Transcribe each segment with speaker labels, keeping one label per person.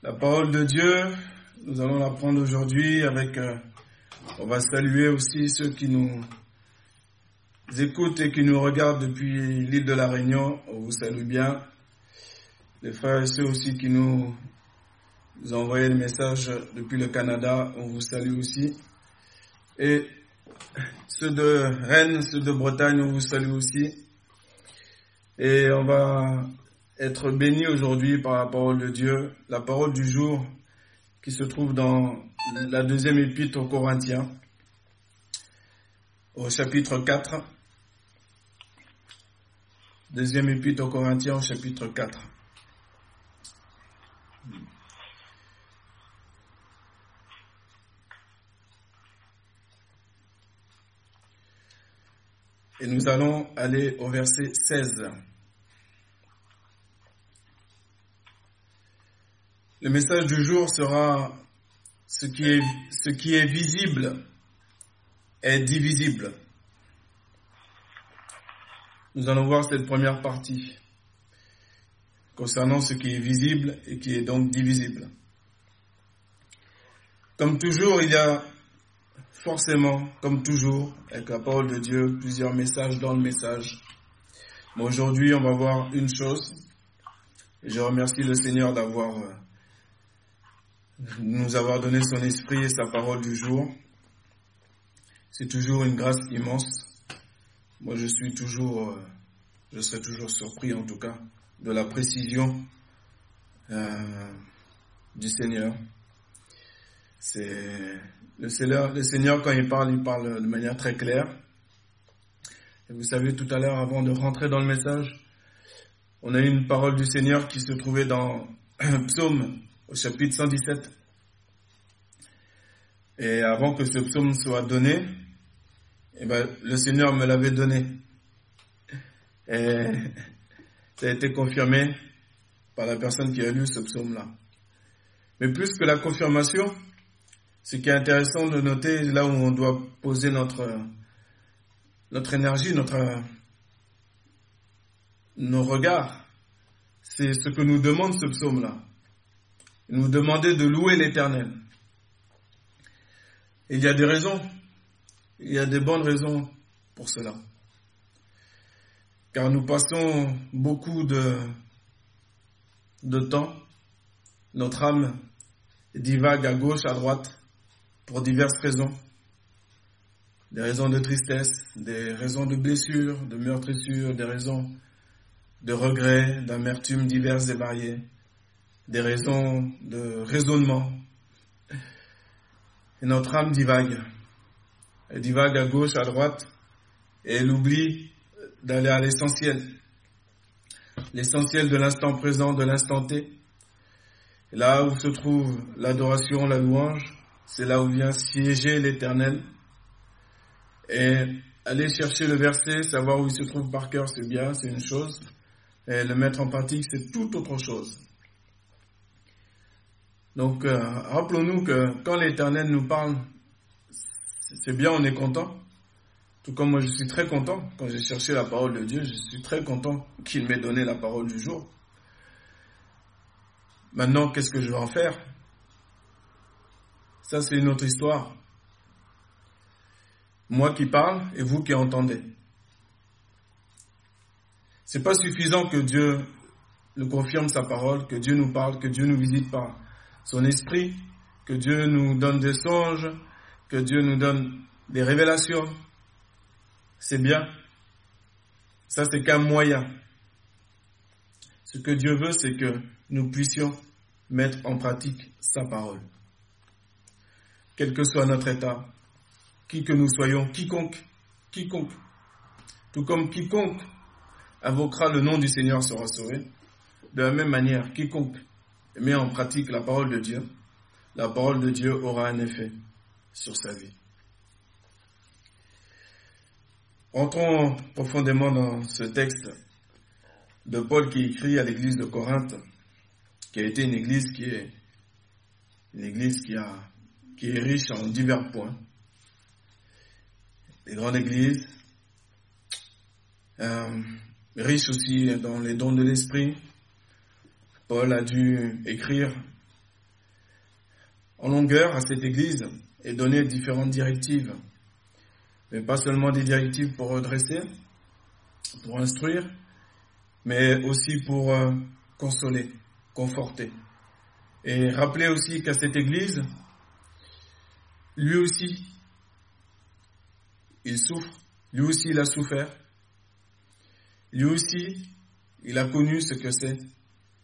Speaker 1: La parole de Dieu, nous allons la prendre aujourd'hui avec, euh, on va saluer aussi ceux qui nous écoutent et qui nous regardent depuis l'île de la Réunion. On vous salue bien. Les frères et ceux aussi qui nous envoient des messages depuis le Canada, on vous salue aussi. Et ceux de Rennes, ceux de Bretagne, on vous salue aussi. Et on va être béni aujourd'hui par la parole de Dieu, la parole du jour qui se trouve dans la deuxième épître aux Corinthiens, au chapitre 4. Deuxième épître aux Corinthiens au chapitre 4. Et nous allons aller au verset 16. Le message du jour sera ce qui est, visible est divisible. Nous allons voir cette première partie concernant ce qui est visible et qui est donc divisible. Comme toujours, il y a forcément, comme toujours, avec la parole de Dieu, plusieurs messages dans le message. Mais aujourd'hui, on va voir une chose. Je remercie le Seigneur d'avoir euh, nous avoir donné son esprit et sa parole du jour. C'est toujours une grâce immense. Moi, je suis toujours, euh, je serai toujours surpris en tout cas de la précision euh, du Seigneur. C'est le Seigneur, quand il parle, il parle de manière très claire. Et vous savez, tout à l'heure, avant de rentrer dans le message, on a eu une parole du Seigneur qui se trouvait dans Psaume au chapitre 117. Et avant que ce psaume soit donné, eh ben, le Seigneur me l'avait donné. Et ça a été confirmé par la personne qui a lu ce psaume-là. Mais plus que la confirmation, ce qui est intéressant de noter, là où on doit poser notre, notre énergie, notre, nos regards, c'est ce que nous demande ce psaume-là nous demander de louer l'Éternel. Il y a des raisons, il y a des bonnes raisons pour cela. Car nous passons beaucoup de, temps, notre âme divague à gauche, à droite, pour diverses raisons. Des raisons de tristesse, des raisons de blessures, de meurtrissures, des raisons de regrets, d'amertume diverses et variées des raisons de raisonnement. Et notre âme divague. Elle divague à gauche, à droite, et elle oublie d'aller à l'essentiel. L'essentiel de l'instant présent, de l'instant T. là où se trouve l'adoration, la louange, c'est là où vient siéger l'éternel. Et aller chercher le verset, savoir où il se trouve par cœur, c'est bien, c'est une chose. Et le mettre en pratique, c'est tout autre chose. Donc, euh, rappelons-nous que quand l'Éternel nous parle, c'est bien, on est content. Tout comme moi, je suis très content quand j'ai cherché la parole de Dieu, je suis très content qu'il m'ait donné la parole du jour. Maintenant, qu'est-ce que je vais en faire? Ça, c'est une autre histoire. Moi qui parle et vous qui entendez. C'est pas suffisant que Dieu nous confirme sa parole, que Dieu nous parle, que Dieu nous visite par son esprit, que Dieu nous donne des songes, que Dieu nous donne des révélations. C'est bien. Ça, c'est qu'un moyen. Ce que Dieu veut, c'est que nous puissions mettre en pratique sa parole. Quel que soit notre état, qui que nous soyons, quiconque, quiconque, tout comme quiconque invoquera le nom du Seigneur sera sauvé, de la même manière, quiconque met en pratique la parole de Dieu, la parole de Dieu aura un effet sur sa vie. Entrons profondément dans ce texte de Paul qui écrit à l'église de Corinthe, qui a été une église qui est une église qui, a, qui est riche en divers points. Les grandes églises, euh, riches aussi dans les dons de l'esprit, Paul a dû écrire en longueur à cette Église et donner différentes directives. Mais pas seulement des directives pour redresser, pour instruire, mais aussi pour euh, consoler, conforter. Et rappeler aussi qu'à cette Église, lui aussi, il souffre, lui aussi il a souffert, lui aussi il a connu ce que c'est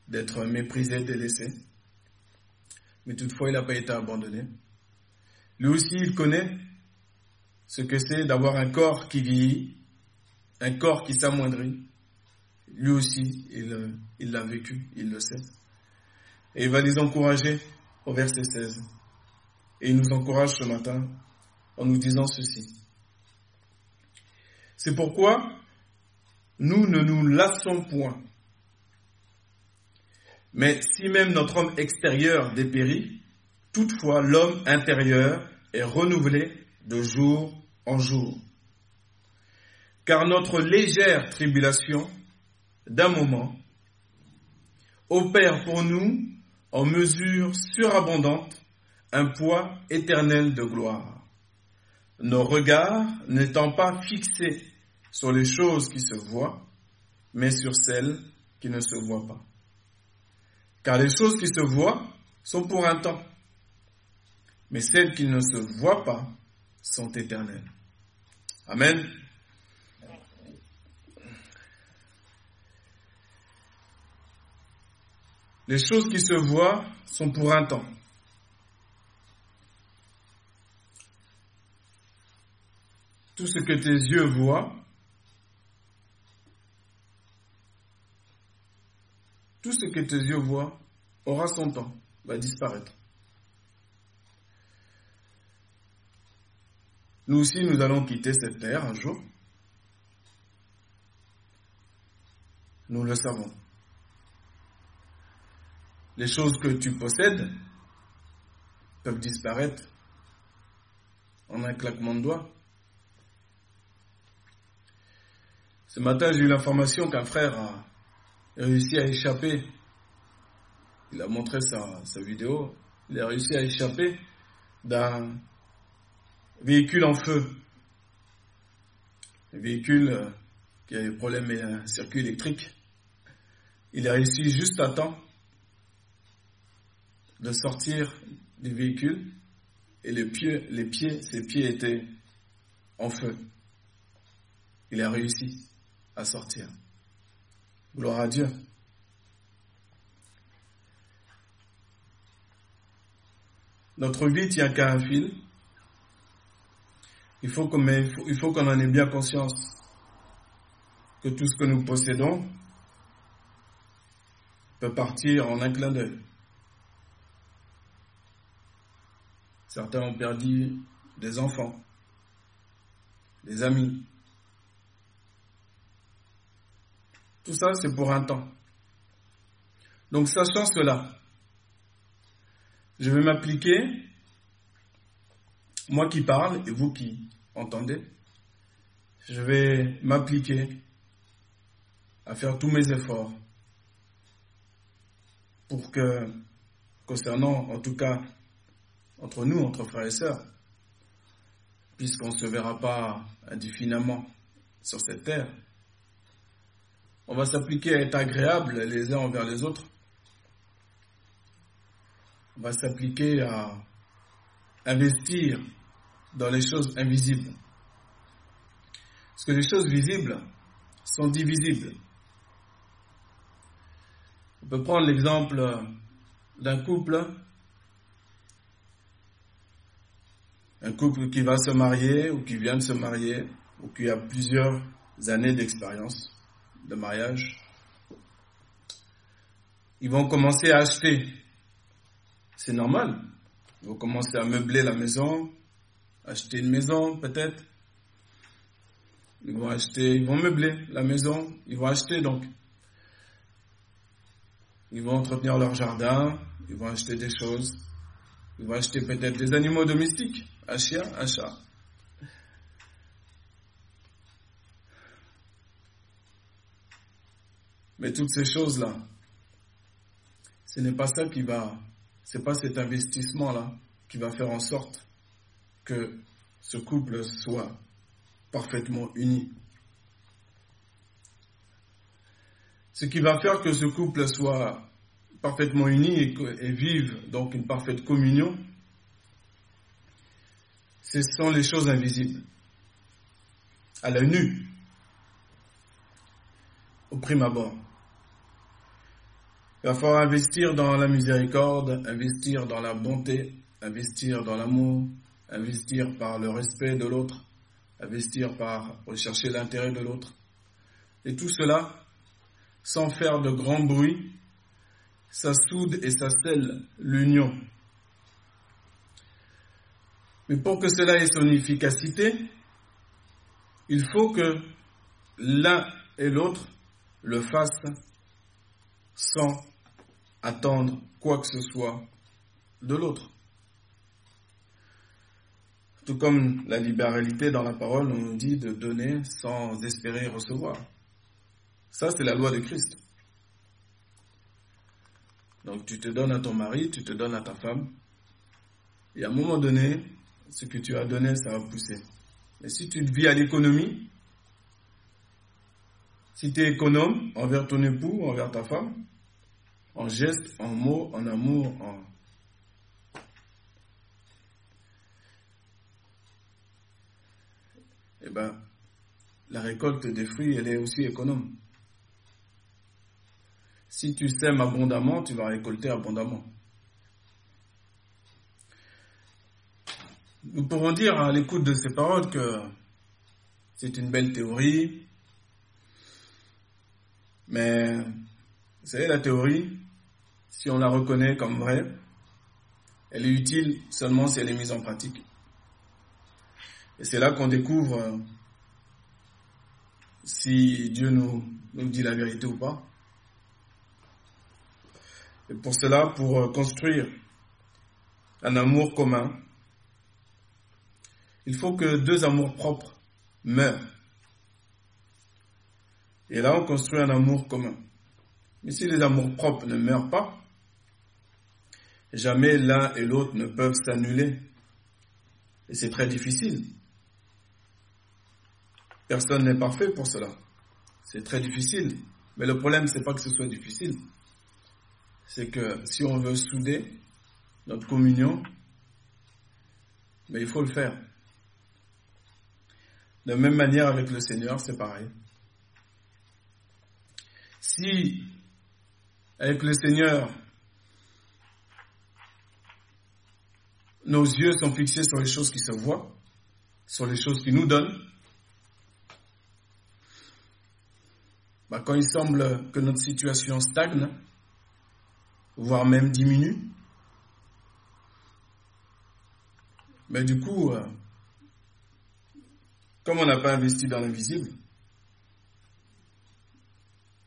Speaker 1: d'être méprisé, délaissé, mais toutefois il n'a pas été abandonné. Lui aussi il connaît ce que c'est d'avoir un corps qui vieillit, un corps qui s'amoindrit. Lui aussi il l'a vécu, il le sait. Et il va les encourager au verset 16. Et il nous encourage ce matin en nous disant ceci. C'est pourquoi nous ne nous lassons point. Mais si même notre homme extérieur dépérit, toutefois l'homme intérieur est renouvelé de jour en jour. Car notre légère tribulation d'un moment opère pour nous en mesure surabondante un poids éternel de gloire. Nos regards n'étant pas fixés sur les choses qui se voient, mais sur celles qui ne se voient pas. Car les choses qui se voient sont pour un temps, mais celles qui ne se voient pas sont éternelles. Amen. Les choses qui se voient sont pour un temps. Tout ce que tes yeux voient, tout ce que tes yeux voient aura son temps, va disparaître. Nous aussi, nous allons quitter cette terre un jour. Nous le savons les choses que tu possèdes peuvent disparaître en un claquement de doigts. Ce matin, j'ai eu l'information qu'un frère a réussi à échapper. Il a montré sa, vidéo. Il a réussi à échapper d'un véhicule en feu. Un véhicule qui a des problèmes avec un circuit électrique. Il a réussi juste à temps de sortir du véhicule et les pieds, ses pieds étaient en feu. Il a réussi à sortir. Gloire à Dieu. Notre vie tient qu'à un fil. Il faut qu'on en ait bien conscience que tout ce que nous possédons peut partir en un clin d'œil. Certains ont perdu des enfants, des amis. Tout ça, c'est pour un temps. Donc, sachant cela, je vais m'appliquer, moi qui parle et vous qui entendez, je vais m'appliquer à faire tous mes efforts pour que, concernant en tout cas entre nous, entre frères et sœurs, puisqu'on ne se verra pas indéfiniment sur cette terre. On va s'appliquer à être agréable les uns envers les autres. On va s'appliquer à investir dans les choses invisibles. Parce que les choses visibles sont divisibles. On peut prendre l'exemple d'un couple un couple qui va se marier ou qui vient de se marier ou qui a plusieurs années d'expérience de mariage, ils vont commencer à acheter. C'est normal. Ils vont commencer à meubler la maison, acheter une maison peut-être. Ils vont acheter, ils vont meubler la maison, ils vont acheter donc. Ils vont entretenir leur jardin, ils vont acheter des choses, ils vont acheter peut-être des animaux domestiques un chien, un chat. Mais toutes ces choses-là, ce n'est pas ça qui va c'est pas cet investissement-là qui va faire en sorte que ce couple soit parfaitement uni. Ce qui va faire que ce couple soit parfaitement uni et, vive donc une parfaite communion, ce sont les choses invisibles, à l'œil nu, au prime abord. Il va falloir investir dans la miséricorde, investir dans la bonté, investir dans l'amour, investir par le respect de l'autre, investir par rechercher l'intérêt de l'autre. Et tout cela, sans faire de grand bruit, ça soude et ça scelle l'union. Mais pour que cela ait son efficacité, il faut que l'un et l'autre le fassent sans attendre quoi que ce soit de l'autre. Tout comme la libéralité dans la parole, on nous dit de donner sans espérer recevoir. Ça, c'est la loi de Christ. Donc tu te donnes à ton mari, tu te donnes à ta femme, et à un moment donné, ce que tu as donné, ça va pousser. Mais si tu vis à l'économie, si tu es économe envers ton époux, envers ta femme, en gestes, en mots, en amour, en... Eh bien, la récolte des fruits, elle est aussi économe. Si tu sèmes abondamment, tu vas récolter abondamment. Nous pourrons dire à l'écoute de ces paroles que c'est une belle théorie, mais vous savez, la théorie, si on la reconnaît comme vraie, elle est utile seulement si elle est mise en pratique. Et c'est là qu'on découvre euh, si Dieu nous, nous dit la vérité ou pas. Et pour cela, pour euh, construire un amour commun, il faut que deux amours propres meurent. Et là, on construit un amour commun. Mais si les amours propres ne meurent pas, jamais l'un et l'autre ne peuvent s'annuler. Et c'est très difficile. Personne n'est parfait pour cela. C'est très difficile. Mais le problème, c'est pas que ce soit difficile. C'est que si on veut souder notre communion, mais il faut le faire. De même manière avec le Seigneur, c'est pareil. Si avec le Seigneur, nos yeux sont fixés sur les choses qui se voient, sur les choses qui nous donnent, bah, quand il semble que notre situation stagne, voire même diminue, mais du coup, euh, comme on n'a pas investi dans l'invisible,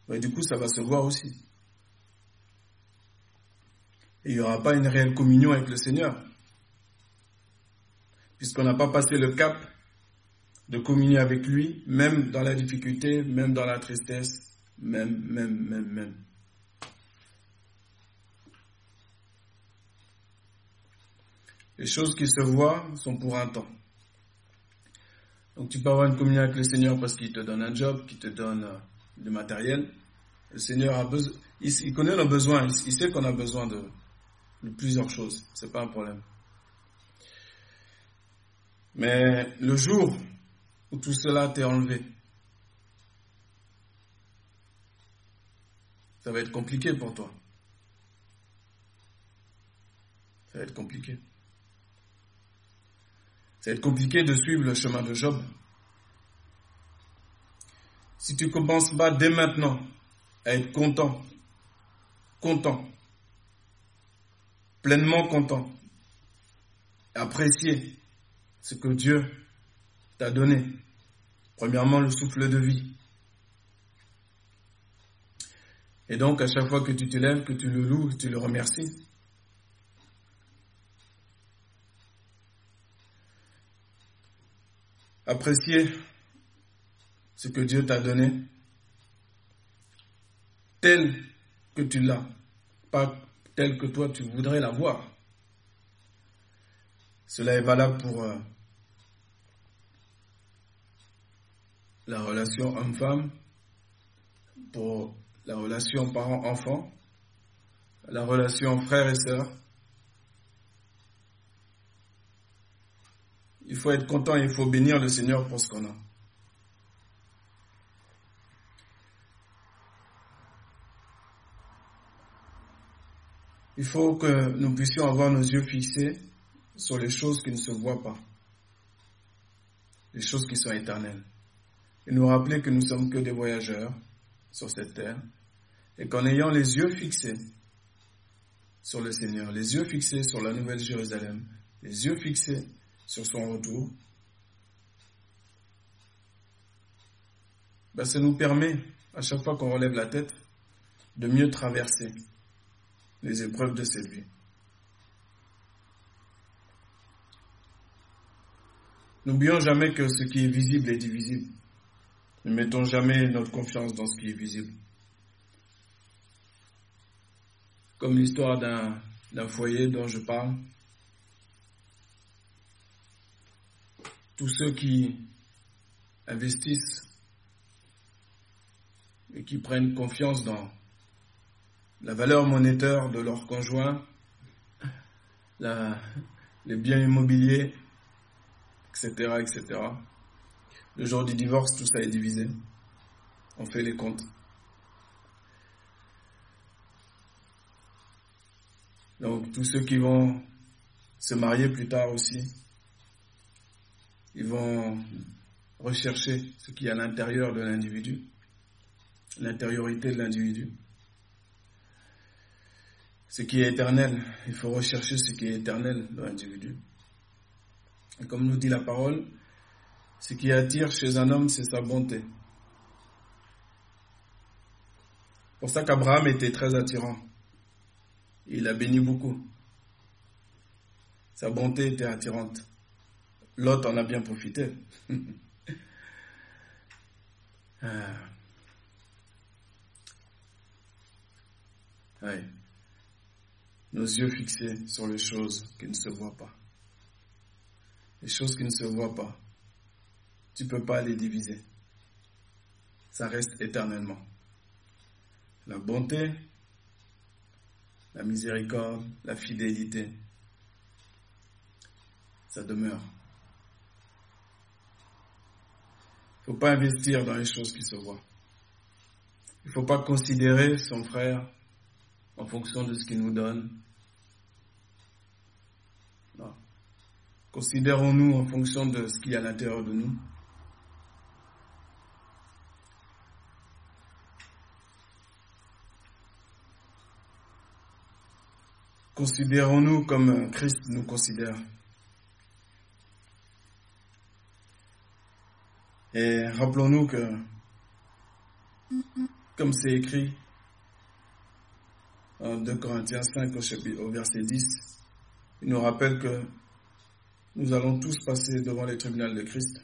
Speaker 1: mais du coup, ça va se voir aussi. Et il n'y aura pas une réelle communion avec le Seigneur. Puisqu'on n'a pas passé le cap de communier avec lui, même dans la difficulté, même dans la tristesse, même, même, même, même. Les choses qui se voient sont pour un temps. Donc tu peux avoir une communion avec le Seigneur parce qu'il te donne un job, qu'il te donne euh, du matériel. Le Seigneur a besoin, il, connaît nos besoins, il, sait qu'on a besoin de, de plusieurs choses. C'est pas un problème. Mais le jour où tout cela t'est enlevé, ça va être compliqué pour toi. Ça va être compliqué. Ça va être compliqué de suivre le chemin de Job. Si tu commences pas dès maintenant à être content, content, pleinement content, apprécier ce que Dieu t'a donné. Premièrement, le souffle de vie. Et donc, à chaque fois que tu te lèves, que tu le loues, tu le remercies. Apprécier ce que Dieu t'a donné tel que tu l'as, pas telle que toi tu voudrais la voir. Cela est valable pour la relation homme-femme, pour la relation parent-enfant, la relation frère et sœur. Il faut être content, il faut bénir le Seigneur pour ce qu'on a. Il faut que nous puissions avoir nos yeux fixés sur les choses qui ne se voient pas, les choses qui sont éternelles. Et nous rappeler que nous sommes que des voyageurs sur cette terre et qu'en ayant les yeux fixés sur le Seigneur, les yeux fixés sur la Nouvelle Jérusalem, les yeux fixés sur son retour, ben, ça nous permet, à chaque fois qu'on relève la tête, de mieux traverser les épreuves de cette vie. N'oublions jamais que ce qui est visible est divisible. Ne mettons jamais notre confiance dans ce qui est visible. Comme l'histoire d'un foyer dont je parle. Tous ceux qui investissent et qui prennent confiance dans la valeur monétaire de leur conjoint, les biens immobiliers, etc., etc. Le jour du divorce, tout ça est divisé. On fait les comptes. Donc tous ceux qui vont se marier plus tard aussi, ils vont rechercher ce qui est à l'intérieur de l'individu, l'intériorité de l'individu ce qui est éternel. Il faut rechercher ce qui est éternel dans l'individu. Et comme nous dit la parole, ce qui attire chez un homme, c'est sa bonté. Pour ça qu'Abraham était très attirant. Il a béni beaucoup. Sa bonté était attirante. L'autre en a bien profité. ah. nos yeux fixés sur les choses qui ne se voient pas. Les choses qui ne se voient pas, tu ne peux pas les diviser. Ça reste éternellement. La bonté, la miséricorde, la fidélité, ça demeure. Il ne faut pas investir dans les choses qui se voient. Il ne faut pas considérer son frère en fonction de ce qu'il nous donne. Considérons-nous en fonction de ce qu'il y a à l'intérieur de nous. Considérons-nous comme Christ nous considère. Et rappelons-nous que, comme c'est écrit, en 2 Corinthiens 5 au, chapitre, au verset 10, il nous rappelle que nous allons tous passer devant les tribunaux de Christ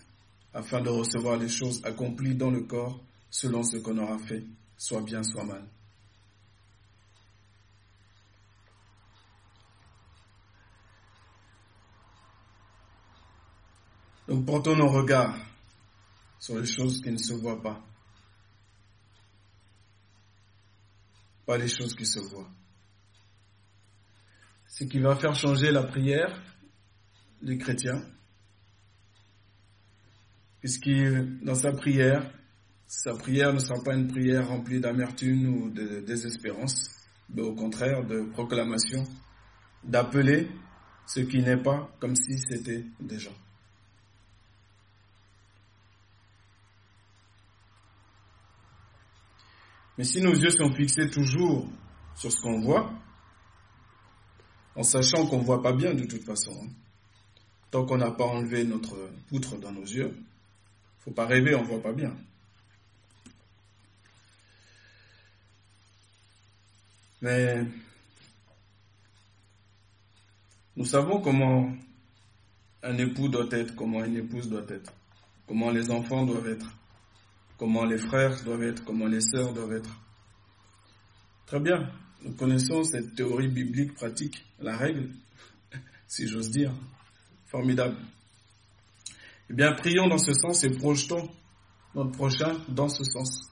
Speaker 1: afin de recevoir les choses accomplies dans le corps selon ce qu'on aura fait, soit bien, soit mal. Donc portons nos regards sur les choses qui ne se voient pas. pas les choses qui se voient. Ce qui va faire changer la prière du chrétien, puisque dans sa prière, sa prière ne sera pas une prière remplie d'amertume ou de désespérance, mais au contraire de proclamation, d'appeler ce qui n'est pas comme si c'était déjà. Mais si nos yeux sont fixés toujours sur ce qu'on voit, en sachant qu'on ne voit pas bien de toute façon, hein, tant qu'on n'a pas enlevé notre poutre dans nos yeux, il ne faut pas rêver, on ne voit pas bien. Mais nous savons comment un époux doit être, comment une épouse doit être, comment les enfants doivent être comment les frères doivent être, comment les sœurs doivent être. Très bien, nous connaissons cette théorie biblique pratique, la règle, si j'ose dire. Formidable. Eh bien, prions dans ce sens et projetons notre prochain dans ce sens.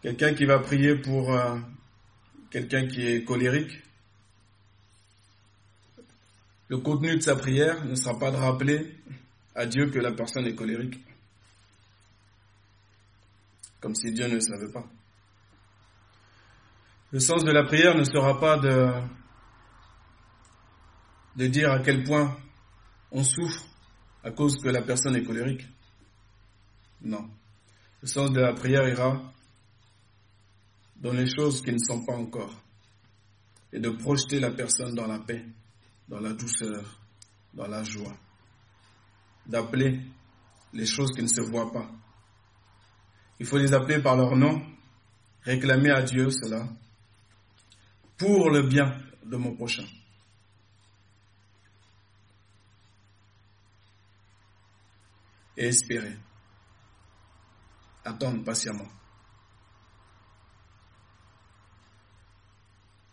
Speaker 1: Quelqu'un qui va prier pour euh, quelqu'un qui est colérique, le contenu de sa prière ne sera pas de rappeler à Dieu que la personne est colérique. Comme si Dieu ne le savait pas. Le sens de la prière ne sera pas de, de dire à quel point on souffre à cause que la personne est colérique. Non. Le sens de la prière ira dans les choses qui ne sont pas encore et de projeter la personne dans la paix, dans la douceur, dans la joie, d'appeler les choses qui ne se voient pas. Il faut les appeler par leur nom, réclamer à Dieu cela pour le bien de mon prochain. Et espérer. Attendre patiemment.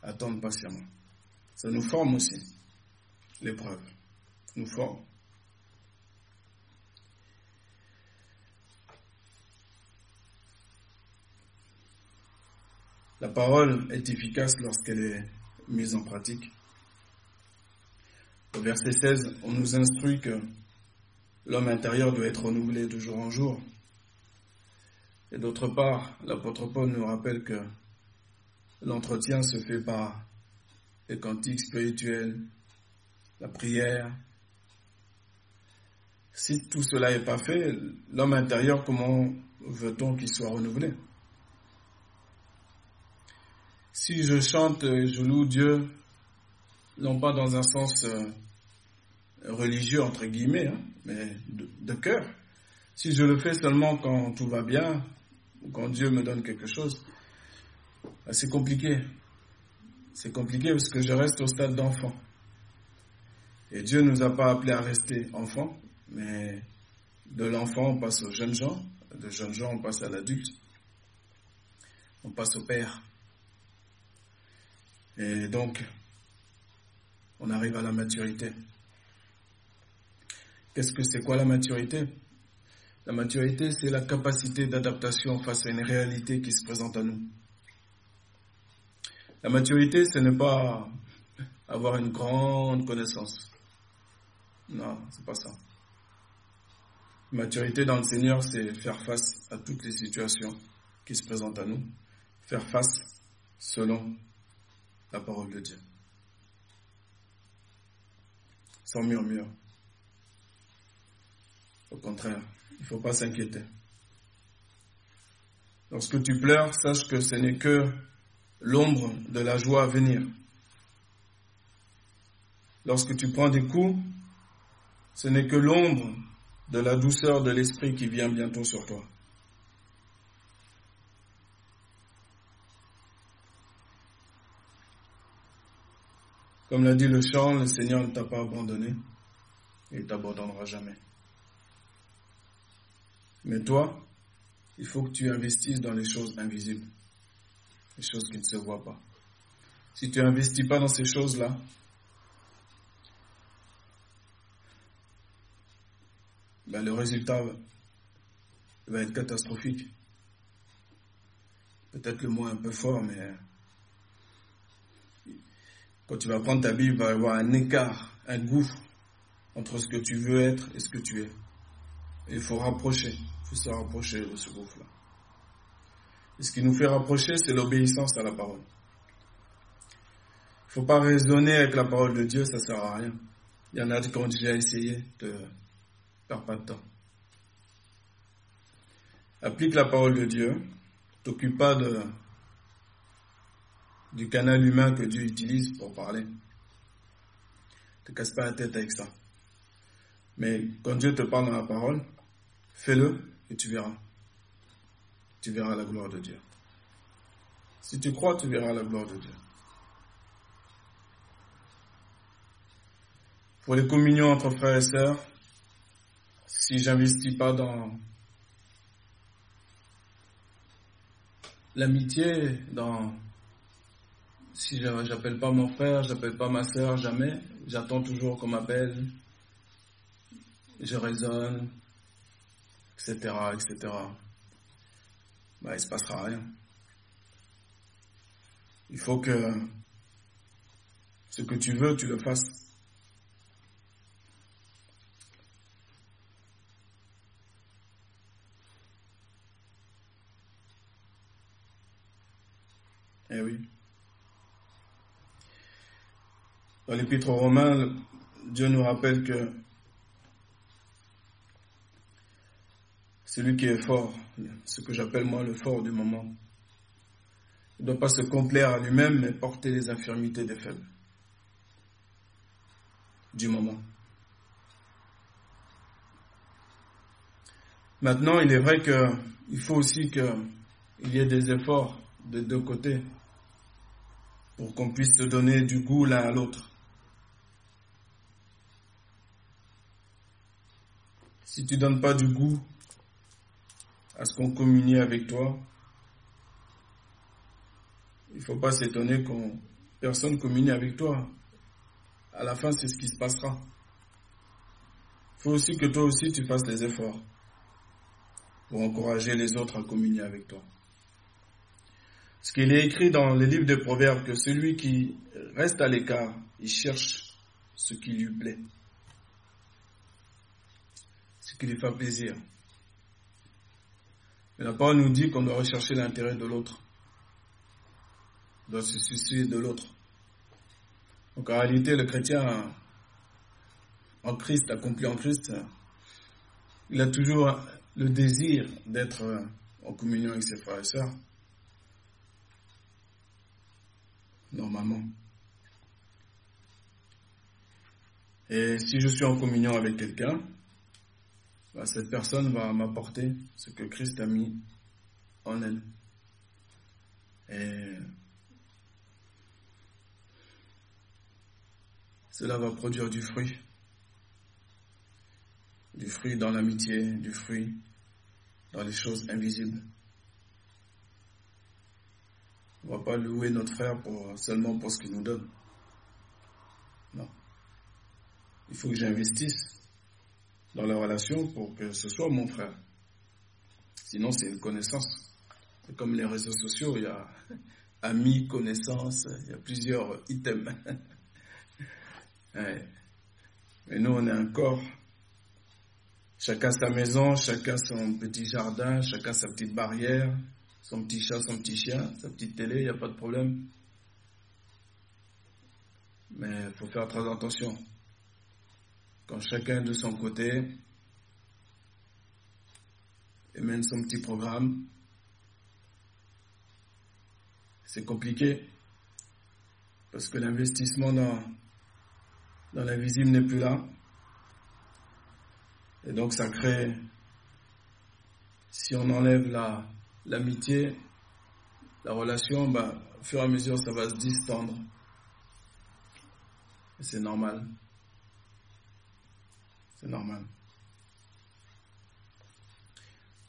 Speaker 1: attendre patiemment. Ça nous forme aussi, l'épreuve. Nous forme. La parole est efficace lorsqu'elle est mise en pratique. Au verset 16, on nous instruit que l'homme intérieur doit être renouvelé de jour en jour. Et d'autre part, l'apôtre Paul nous rappelle que L'entretien se fait par les cantiques spirituels, la prière. Si tout cela n'est pas fait, l'homme intérieur, comment veut-on qu'il soit renouvelé? Si je chante et je loue Dieu, non pas dans un sens euh, religieux, entre guillemets, hein, mais de, cœur, si je le fais seulement quand tout va bien, ou quand Dieu me donne quelque chose, ah, c'est compliqué. C'est compliqué parce que je reste au stade d'enfant. Et Dieu ne nous a pas appelés à rester enfants, mais de l'enfant, on passe aux jeunes gens, de jeunes gens, on passe à l'adulte, on passe au père. Et donc, on arrive à la maturité. Qu'est-ce que c'est quoi la maturité? La maturité, c'est la capacité d'adaptation face à une réalité qui se présente à nous. La maturité, ce n'est pas avoir une grande connaissance. Non, c'est pas ça. Maturité dans le Seigneur, c'est faire face à toutes les situations qui se présentent à nous. Faire face selon la parole de Dieu. Sans murmure. Au contraire, il ne faut pas s'inquiéter. Lorsque tu pleures, sache que ce n'est que l'ombre de la joie à venir. Lorsque tu prends des coups, ce n'est que l'ombre de la douceur de l'esprit qui vient bientôt sur toi. Comme l'a dit le chant, le Seigneur ne t'a pas abandonné et ne t'abandonnera jamais. Mais toi, il faut que tu investisses dans les choses invisibles les choses qui ne se voient pas. Si tu n'investis pas dans ces choses-là, ben le résultat va être catastrophique. Peut-être le mot un peu fort, mais quand tu vas prendre ta Bible, il va y avoir un écart, un gouffre entre ce que tu veux être et ce que tu es. Et il faut rapprocher, il faut se rapprocher de ce gouffre-là. Et ce qui nous fait rapprocher, c'est l'obéissance à la parole. Il ne faut pas raisonner avec la parole de Dieu, ça ne sert à rien. Il y en a qui ont déjà essayé de perdre pas de temps. Applique la parole de Dieu. T'occupe pas de, du canal humain que Dieu utilise pour parler. Ne te casse pas la tête avec ça. Mais quand Dieu te parle dans la parole, fais-le et tu verras tu verras la gloire de Dieu. Si tu crois, tu verras la gloire de Dieu. Pour les communions entre frères et sœurs, si j'investis pas dans l'amitié, dans si j'appelle pas mon frère, j'appelle pas ma soeur, jamais. J'attends toujours qu'on m'appelle. Je raisonne, etc., etc. Bah, il se passera rien. Il faut que ce que tu veux, tu le fasses. Eh oui. Dans l'Épître aux Romains, Dieu nous rappelle que celui qui est fort, ce que j'appelle moi le fort du moment, ne doit pas se complaire à lui-même, mais porter les infirmités des faibles du moment. Maintenant, il est vrai qu'il faut aussi qu'il y ait des efforts de deux côtés pour qu'on puisse se donner du goût l'un à l'autre. Si tu donnes pas du goût à ce qu'on communie avec toi, il ne faut pas s'étonner qu'on personne communie avec toi. À la fin, c'est ce qui se passera. Il faut aussi que toi aussi tu fasses les efforts pour encourager les autres à communier avec toi. Ce qu'il est écrit dans le livre des Proverbes, que celui qui reste à l'écart, il cherche ce qui lui plaît, qui lui fait plaisir. Mais la parole nous dit qu'on doit rechercher l'intérêt de l'autre, doit se soucier de l'autre. Donc en réalité, le chrétien en Christ, accompli en Christ, il a toujours le désir d'être en communion avec ses frères et sœurs. normalement. Et si je suis en communion avec quelqu'un, bah, cette personne va m'apporter ce que Christ a mis en elle. Et cela va produire du fruit. Du fruit dans l'amitié, du fruit dans les choses invisibles. On ne va pas louer notre frère seulement pour ce qu'il nous donne. Non. Il faut que j'investisse dans la relation pour que ce soit mon frère. Sinon, c'est une connaissance. C'est comme les réseaux sociaux, il y a amis, connaissances, il y a plusieurs items. Mais nous, on est un corps. Chacun sa maison, chacun son petit jardin, chacun sa petite barrière, son petit chat, son petit chien, sa petite télé, il n'y a pas de problème. Mais il faut faire très attention. Quand chacun de son côté mène son petit programme, c'est compliqué parce que l'investissement dans, dans l'invisible n'est plus là. Et donc ça crée, si on enlève la, l'amitié, la relation, bah, au fur et à mesure, ça va se distendre. c'est normal. C'est normal.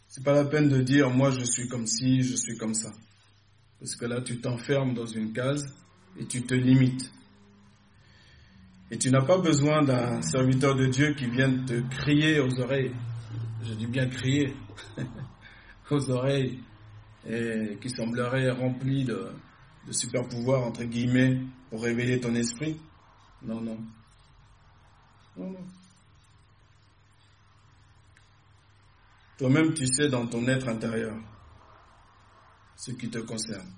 Speaker 1: C'est pas la peine de dire moi je suis comme ci, je suis comme ça. Parce que là tu t'enfermes dans une case et tu te limites. Et tu n'as pas besoin d'un serviteur de Dieu qui vienne te crier aux oreilles. Je dis bien crier aux oreilles et qui semblerait rempli de, de super pouvoirs, entre guillemets, pour révéler ton esprit. Non, non. Non, non. Toi-même, tu sais dans ton être intérieur ce qui te concerne.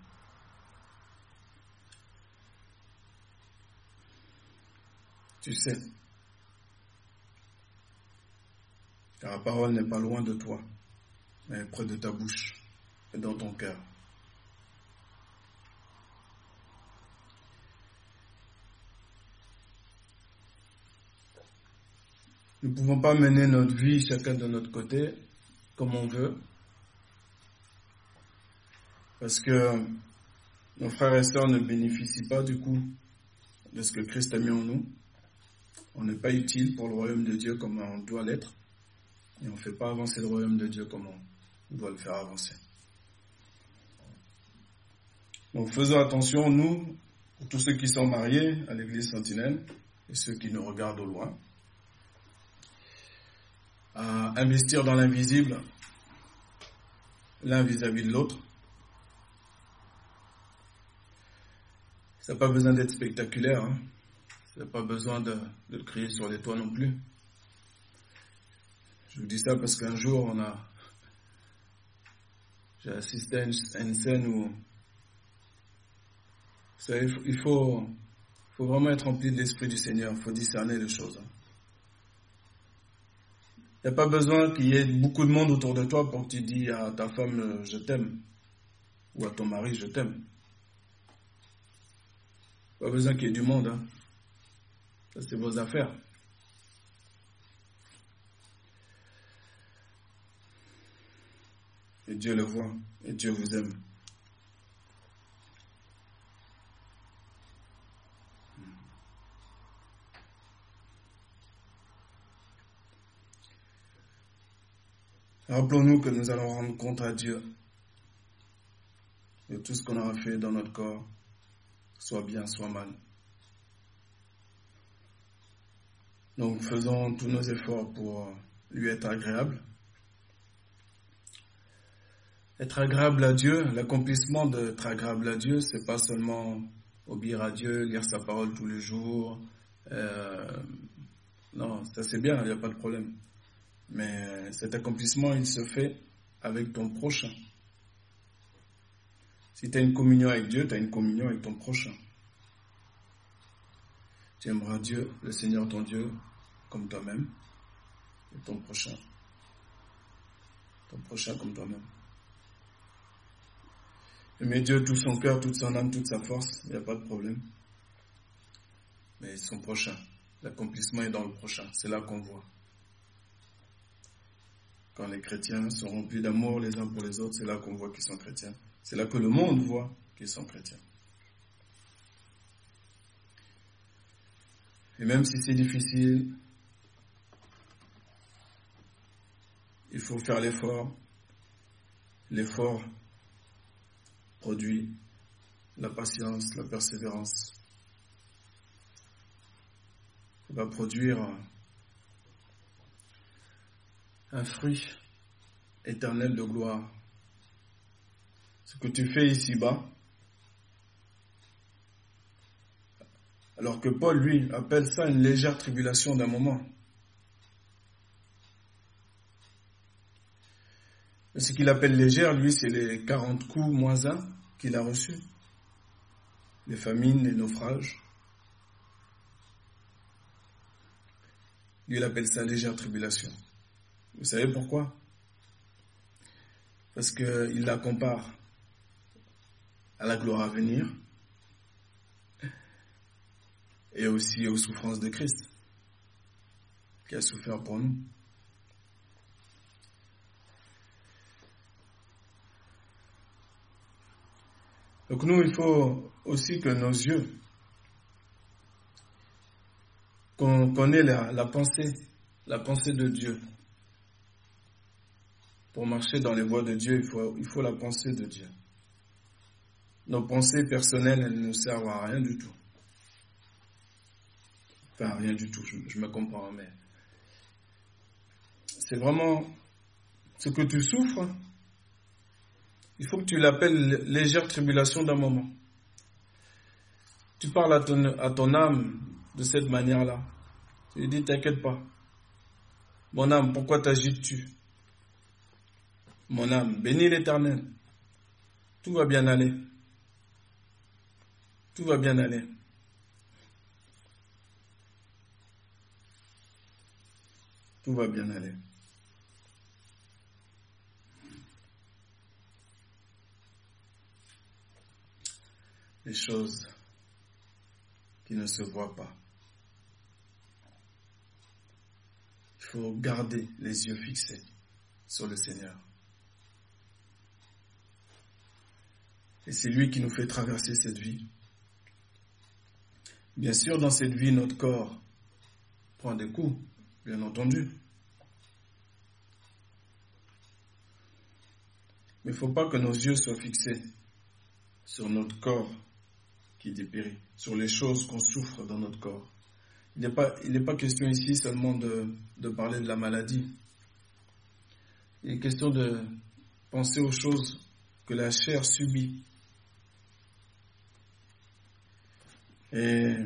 Speaker 1: Tu sais. Car la parole n'est pas loin de toi, mais près de ta bouche dans ton cœur. Nous ne pouvons pas mener notre vie chacun de notre côté comme on veut. Parce que nos frères et sœurs ne bénéficient pas du coup de ce que Christ a mis en nous. On n'est pas utile pour le royaume de Dieu comme on doit l'être. Et on ne fait pas avancer le royaume de Dieu comme on doit le faire avancer. Donc faisons attention, nous, tous ceux qui sont mariés à l'église sentinelle et ceux qui nous regardent au loin, à investir dans l'invisible l'un vis-à-vis de l'autre. Ça n'a pas besoin d'être spectaculaire. Hein. Ça n'a pas besoin de, le crier sur les toits non plus. Je vous dis ça parce qu'un jour, on a. J'ai assisté à une, scène où. Il faut vraiment être rempli de l'Esprit du Seigneur. Il faut discerner les choses. Hein. Il n'y a pas besoin qu'il y ait beaucoup de monde autour de toi pour que tu dis à ta femme euh, je t'aime ou à ton mari je t'aime. Pas besoin qu'il y ait du monde. Hein. Ça, c'est vos affaires. Et Dieu le voit. Et Dieu vous aime. Rappelons-nous que nous allons rendre compte à Dieu de tout ce qu'on aura fait dans notre corps, soit bien, soit mal. Donc faisons tous nos efforts pour lui être agréable. Être agréable à Dieu, l'accomplissement d'être agréable à Dieu, c'est pas seulement obéir à Dieu, lire sa parole tous les jours. Euh, non, ça c'est bien, il n'y a pas de problème. Mais cet accomplissement, il se fait avec ton prochain. Si tu as une communion avec Dieu, tu as une communion avec ton prochain. Tu aimeras Dieu, le Seigneur ton Dieu, comme toi-même, et ton prochain. Ton prochain comme toi-même. Aimer Dieu tout son cœur, toute son âme, toute sa force, il n'y a pas de problème. Mais son prochain, l'accomplissement est dans le prochain, c'est là qu'on voit. Quand les chrétiens sont remplis d'amour les uns pour les autres, c'est là qu'on voit qu'ils sont chrétiens. C'est là que le monde voit qu'ils sont chrétiens. Et même si c'est difficile, il faut faire l'effort. L'effort produit la patience, la persévérance. Va produire un fruit éternel de gloire. Ce que tu fais ici-bas, alors que Paul, lui, appelle ça une légère tribulation d'un moment. ce qu'il appelle légère, lui, c'est les 40 coups moins un qu'il a reçus. Les famines, les naufrages. Lui, il appelle ça légère tribulation. Vous savez pourquoi? Parce qu'il la compare à la gloire à venir et aussi aux souffrances de Christ qui a souffert pour nous. Donc nous, il faut aussi que nos yeux, qu'on connaisse la, la pensée, la pensée de Dieu, pour marcher dans les voies de Dieu, il faut, la pensée de Dieu. Nos pensées personnelles, elles ne servent à rien du tout. Enfin, rien du tout, je, me comprends, mais c'est vraiment ce que tu souffres. Il faut que tu l'appelles légère tribulation d'un moment. Tu parles à ton, à ton âme de cette manière-là. Tu lui dis, t'inquiète pas. Mon âme, pourquoi t'agites-tu? Mon âme, bénis l'Éternel. Tout va bien aller. Tout va bien aller. Tout va bien aller. Les choses qui ne se voient pas. Il faut garder les yeux fixés sur le Seigneur. Et c'est lui qui nous fait traverser cette vie. Bien sûr, dans cette vie, notre corps prend des coups, bien entendu. Mais il ne faut pas que nos yeux soient fixés sur notre corps qui dépérit, sur les choses qu'on souffre dans notre corps. Il n'est pas, question ici seulement de parler de la maladie. Il est question de penser aux choses que la chair subit. Et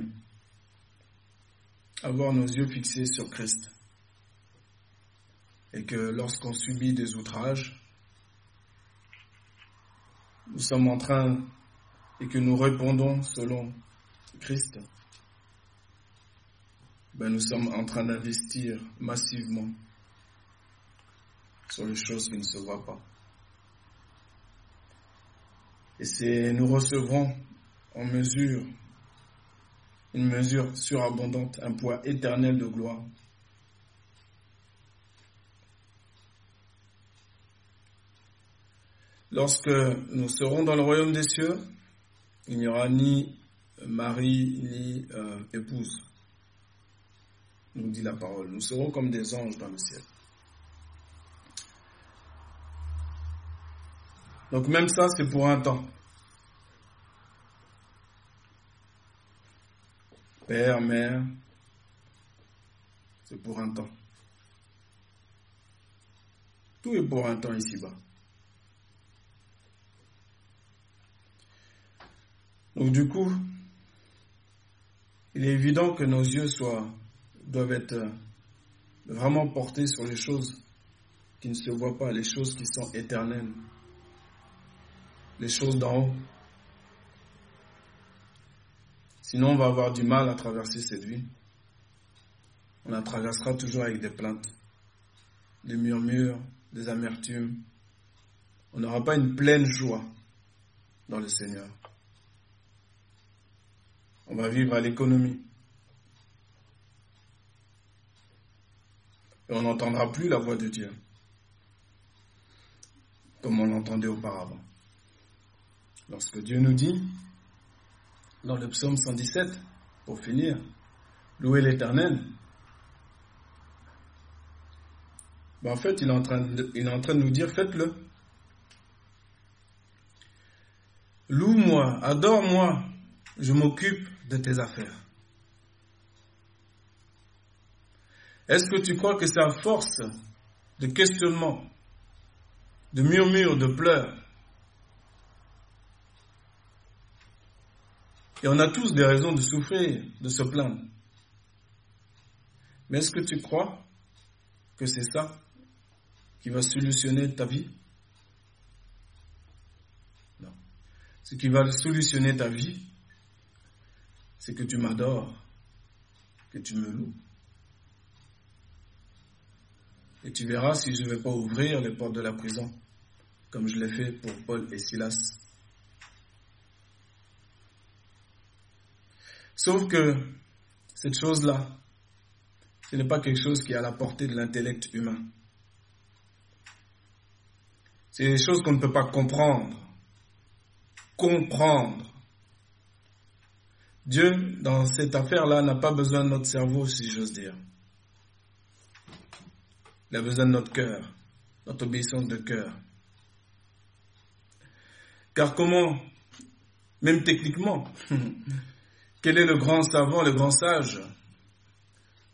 Speaker 1: avoir nos yeux fixés sur Christ. Et que lorsqu'on subit des outrages, nous sommes en train et que nous répondons selon Christ, ben nous sommes en train d'investir massivement sur les choses qui ne se voient pas. Et c'est nous recevrons en mesure, une mesure surabondante, un poids éternel de gloire. Lorsque nous serons dans le royaume des cieux, il n'y aura ni mari ni euh, épouse, nous dit la parole. Nous serons comme des anges dans le ciel. Donc même ça, c'est pour un temps. Père, mère, c'est pour un temps. Tout est pour un temps ici-bas. Donc du coup, il est évident que nos yeux doivent être vraiment portés sur les choses qui ne se voient pas, les choses qui sont éternelles, les choses d'en haut. Sinon, on va avoir du mal à traverser cette vie. On la traversera toujours avec des plaintes, des murmures, des amertumes. On n'aura pas une pleine joie dans le Seigneur. On va vivre à l'économie. Et on n'entendra plus la voix de Dieu comme on l'entendait auparavant. Lorsque Dieu nous dit, dans le psaume 117, pour finir, louer l'Éternel, ben en fait, il est, en train de, il est en train de nous dire, faites-le. Loue-moi, adore-moi, je m'occupe de tes affaires. Est-ce que tu crois que c'est à force de questionnement, de murmures, de pleurs Et on a tous des raisons de souffrir, de se plaindre. Mais est-ce que tu crois que c'est ça qui va solutionner ta vie? Non. Ce qui va solutionner ta vie, c'est que tu m'adores, que tu me loues. Et tu verras si je ne vais pas ouvrir les portes de la prison, comme je l'ai fait pour Paul et Silas. Sauf que cette chose-là, ce n'est pas quelque chose qui est à la portée de l'intellect humain. C'est des choses qu'on ne peut pas comprendre. Comprendre. Dieu, dans cette affaire-là, n'a pas besoin de notre cerveau, si j'ose dire. Il a besoin de notre cœur, notre obéissance de cœur. Car comment, même techniquement, quel est le grand savant, le grand sage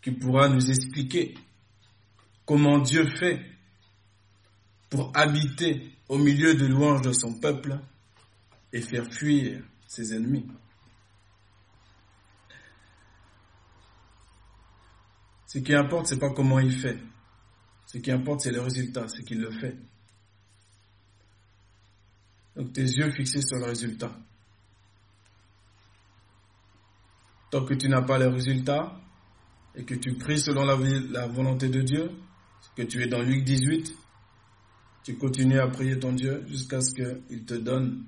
Speaker 1: qui pourra nous expliquer comment Dieu fait pour habiter au milieu de louanges de son peuple et faire fuir ses ennemis? Ce qui importe, c'est pas comment il fait. Ce qui importe, c'est le résultat, c'est qu'il le fait. Donc tes yeux fixés sur le résultat. Tant que tu n'as pas le résultat et que tu pries selon la, la volonté de Dieu, que tu es dans Luc 18, tu continues à prier ton Dieu jusqu'à ce qu'il te donne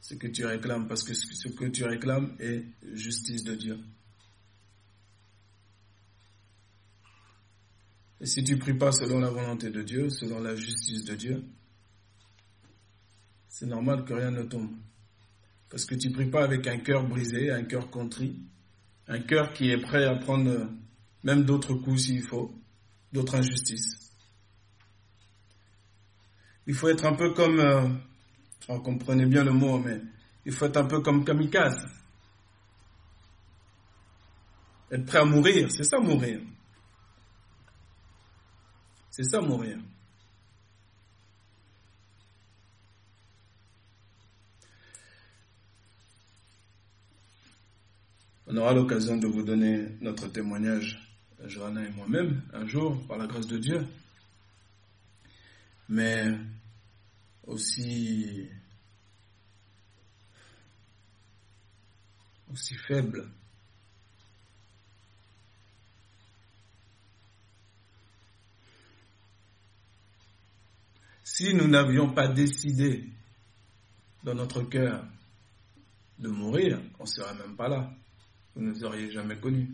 Speaker 1: ce que tu réclames, parce que ce que tu réclames est justice de Dieu. Et si tu pries pas selon la volonté de Dieu, selon la justice de Dieu, c'est normal que rien ne tombe. Parce que tu pries pas avec un cœur brisé, un cœur contrit, un cœur qui est prêt à prendre même d'autres coups s'il faut, d'autres injustices. Il faut être un peu comme euh, Alors comprenez bien le mot, mais il faut être un peu comme kamikaze. Être prêt à mourir, c'est ça mourir. C'est ça mourir. On aura l'occasion de vous donner notre témoignage, Johanna et moi-même, un jour, par la grâce de Dieu. Mais aussi, faible. Si nous n'avions pas décidé dans notre cœur de mourir, on ne serait même pas là vous ne nous auriez jamais connus.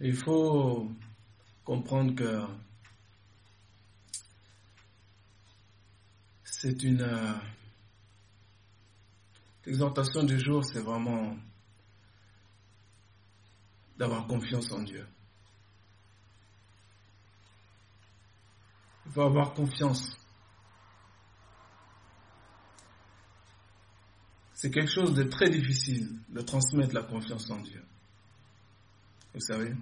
Speaker 1: Il faut comprendre que c'est une euh, exhortation du jour, c'est vraiment d'avoir confiance en Dieu. Il faut avoir confiance. C'est quelque chose de très difficile de transmettre la confiance en Dieu. Vous savez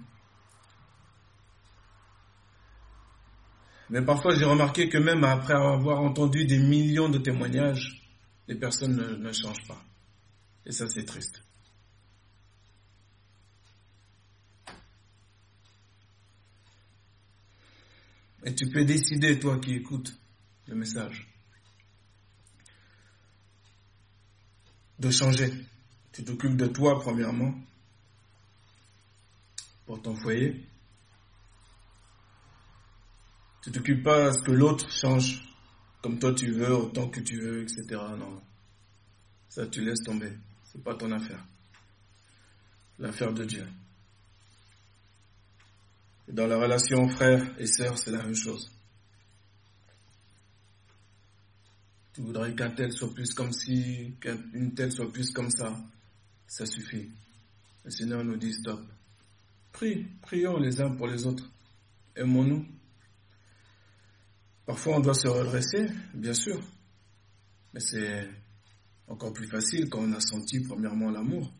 Speaker 1: Mais parfois, j'ai remarqué que même après avoir entendu des millions de témoignages, les personnes ne, ne changent pas. Et ça, c'est triste. Et tu peux décider, toi qui écoutes le message, de changer. Tu t'occupes de toi premièrement, pour ton foyer. Tu t'occupes pas à ce que l'autre change comme toi tu veux, autant que tu veux, etc. Non. Ça, tu laisses tomber. C'est pas ton affaire. L'affaire de Dieu. Dans la relation frère et sœur, c'est la même chose. Tu voudrais qu'un tel soit plus comme si, qu'une telle soit plus comme ça. Ça suffit. Le Seigneur nous dit stop. Prie, prions les uns pour les autres. Aimons-nous. Parfois on doit se redresser, bien sûr. Mais c'est encore plus facile quand on a senti premièrement l'amour.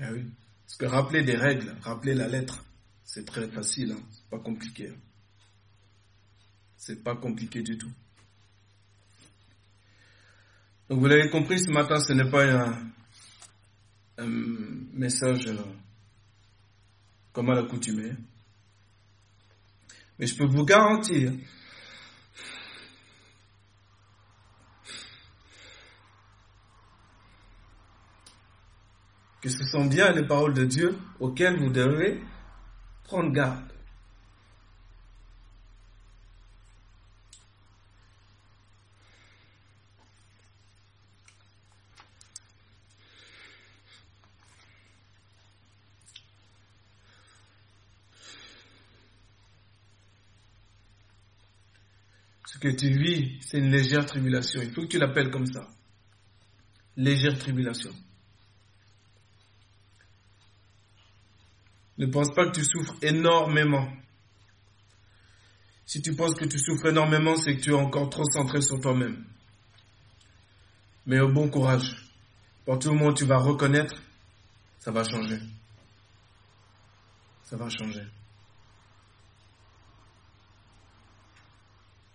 Speaker 1: Ah oui. Parce que rappeler des règles, rappeler la lettre, c'est très facile, hein. c'est pas compliqué. C'est pas compliqué du tout. Donc vous l'avez compris, ce matin, ce n'est pas un, message euh, comme à l'accoutumée. Mais je peux vous garantir que ce sont bien les paroles de Dieu auxquelles vous devez prendre garde. Ce que tu vis, c'est une légère tribulation. Il faut que tu l'appelles comme ça. Légère tribulation. Ne pense pas que tu souffres énormément. Si tu penses que tu souffres énormément, c'est que tu es encore trop centré sur toi-même. Mais au bon courage. Pour tout le monde, tu vas reconnaître, ça va changer. Ça va changer.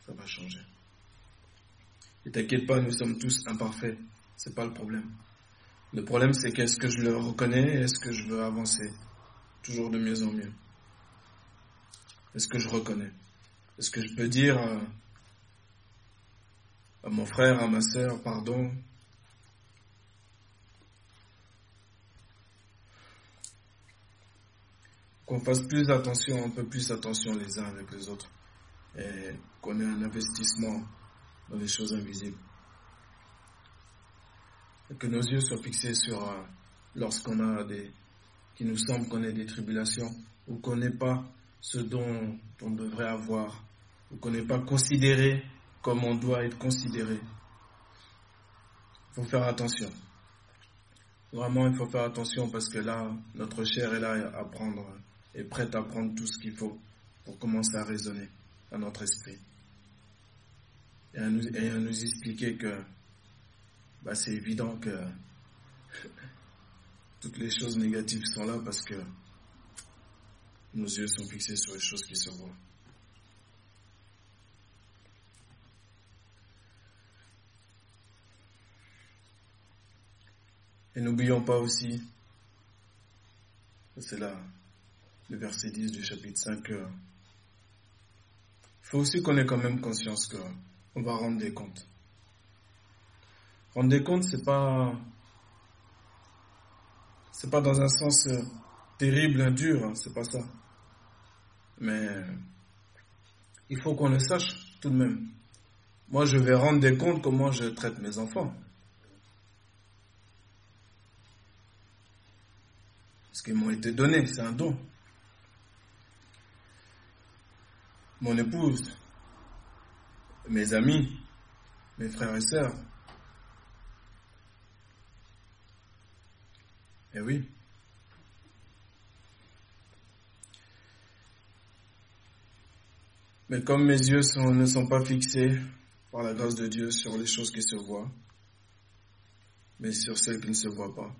Speaker 1: Ça va changer. Et t'inquiète pas, nous sommes tous imparfaits. C'est pas le problème. Le problème, c'est qu'est-ce que je le reconnais, est-ce que je veux avancer? Toujours de mieux en mieux. Est-ce que je reconnais? Est-ce que je peux dire à, mon frère, à ma soeur, pardon? Qu'on fasse plus attention, un peu plus attention les uns avec les autres et qu'on ait un investissement dans les choses invisibles. Et que nos yeux soient fixés sur euh, lorsqu'on a des qui nous semble qu'on ait des tribulations ou qu'on n'ait pas ce dont on devrait avoir ou qu'on n'est pas considéré comme on doit être considéré il faut faire attention. Vraiment, il faut faire attention parce que là, notre chair est là à prendre, est prête à prendre tout ce qu'il faut pour commencer à raisonner à notre esprit. Et à nous, et à nous expliquer que bah, c'est évident que toutes les choses négatives sont là parce que nos yeux sont fixés sur les choses qui se voient. Et n'oublions pas aussi, c'est là le verset 10 du chapitre 5, il faut aussi qu'on ait quand même conscience qu'on va rendre des comptes. Rendre des comptes, c'est pas, c'est pas dans un sens euh, terrible, dur, hein, c'est pas ça. Mais il faut qu'on le sache tout de même. Moi, je vais rendre des comptes comment je traite mes enfants. Ce qui m'ont été donnés, c'est un don. Mon épouse, mes amis, mes frères et sœurs. Eh oui. Mais comme mes yeux ne sont pas fixés par la grâce de Dieu sur les choses qui se voient, mais sur celles qui ne se voient pas,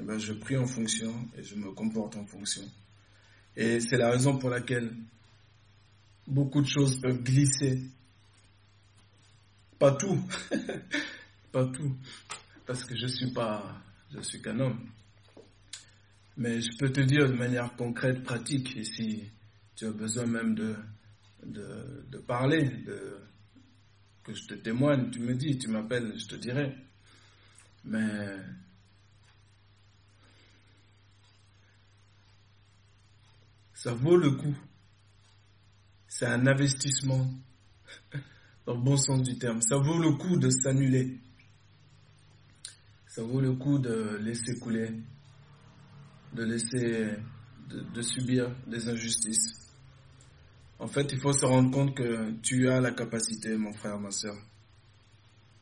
Speaker 1: eh ben, je prie en fonction et je me comporte en fonction. Et c'est la raison pour laquelle beaucoup de choses peuvent glisser. Pas tout, pas tout, parce que je suis pas, je suis qu'un homme. Mais je peux te dire de manière concrète, pratique, et si tu as besoin même de, de, parler, que je te témoigne, tu me dis, tu m'appelles, je te dirai. Mais ça vaut le coup. C'est un investissement, dans le bon sens du terme. Ça vaut le coup de s'annuler. Ça vaut le coup de laisser couler, de laisser, de, subir des injustices. En fait, il faut se rendre compte que tu as la capacité, mon frère, ma soeur.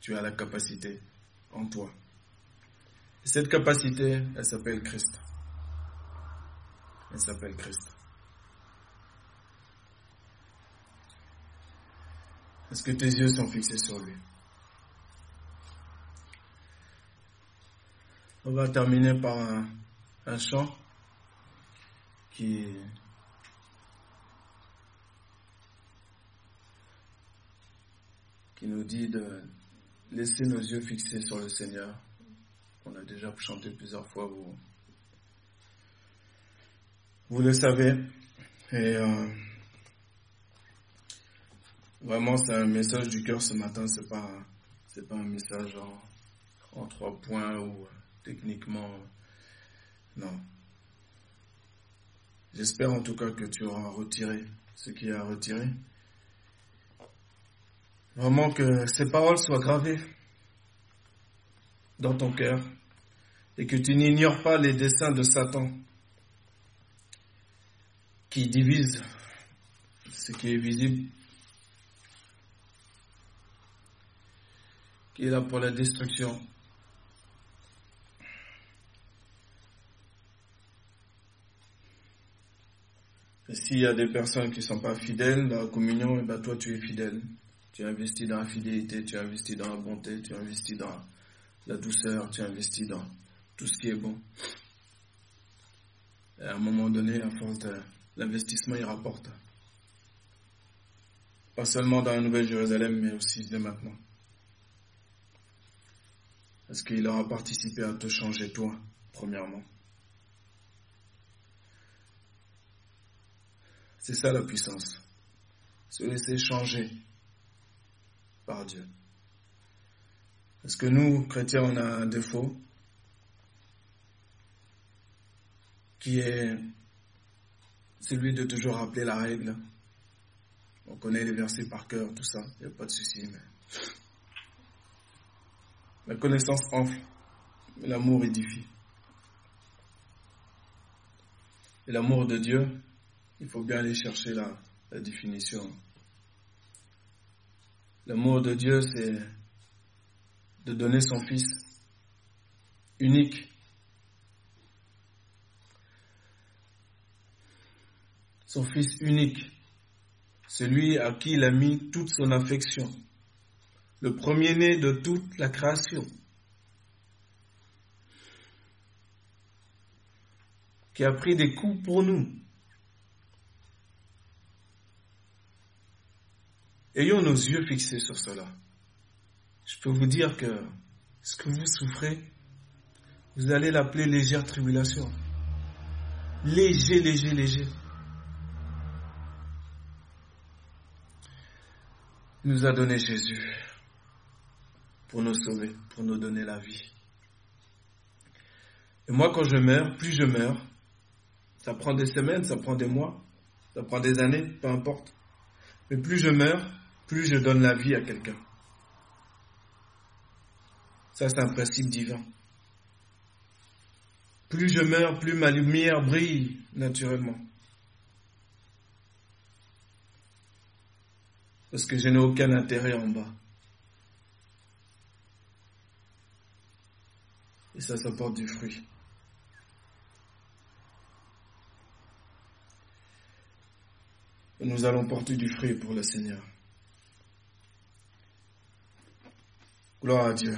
Speaker 1: Tu as la capacité en toi. Et cette capacité, elle s'appelle Christ. Elle s'appelle Christ. Est-ce que tes yeux sont fixés sur lui? On va terminer par un, chant qui, qui nous dit de laisser nos yeux fixés sur le Seigneur. On a déjà chanté plusieurs fois, vous, vous le savez. Et euh, Vraiment, c'est un message du cœur ce matin. C'est pas, pas un message en, en trois points ou techniquement. Non. J'espère en tout cas que tu auras retiré ce qui à retirer. Vraiment que ces paroles soient gravées dans ton cœur et que tu n'ignores pas les desseins de Satan qui divise ce qui est visible qui est là pour la destruction. S'il y a des personnes qui ne sont pas fidèles dans la communion, eh ben toi tu es fidèle. Tu investis dans la fidélité, tu investis dans la bonté, tu investis dans la douceur, tu investis dans tout ce qui est bon. Et à un moment donné, à force l'investissement, il rapporte. Pas seulement dans la Nouvelle Jérusalem, mais aussi dès maintenant. Est-ce qu'il aura participé à te changer toi, premièrement C'est ça la puissance. Se laisser changer par Dieu. Parce que nous, chrétiens, on a un défaut qui est celui de toujours rappeler la règle. On connaît les versets par cœur, tout ça, il n'y a pas de souci, la connaissance enfle, mais l'amour édifie. Et l'amour de Dieu, il faut bien aller chercher la, définition. L'amour de Dieu, c'est de donner son Fils unique. Son Fils unique, celui à qui il a mis toute son affection, le premier-né de toute la création, qui a pris des coups pour nous. Ayons nos yeux fixés sur cela. Je peux vous dire que ce que vous souffrez, vous allez l'appeler légère tribulation. Léger, léger, léger. Il nous a donné Jésus pour nous sauver, pour nous donner la vie. Et moi, quand je meurs, plus je meurs, ça prend des semaines, ça prend des mois, ça prend des années, peu importe. Mais plus je meurs, plus je donne la vie à quelqu'un. Ça, c'est un principe divin. Plus je meurs, plus ma lumière brille naturellement. Parce que je n'ai aucun intérêt en bas. Et ça, ça porte du fruit. Et nous allons porter du fruit pour le Seigneur. Gloire à Dieu.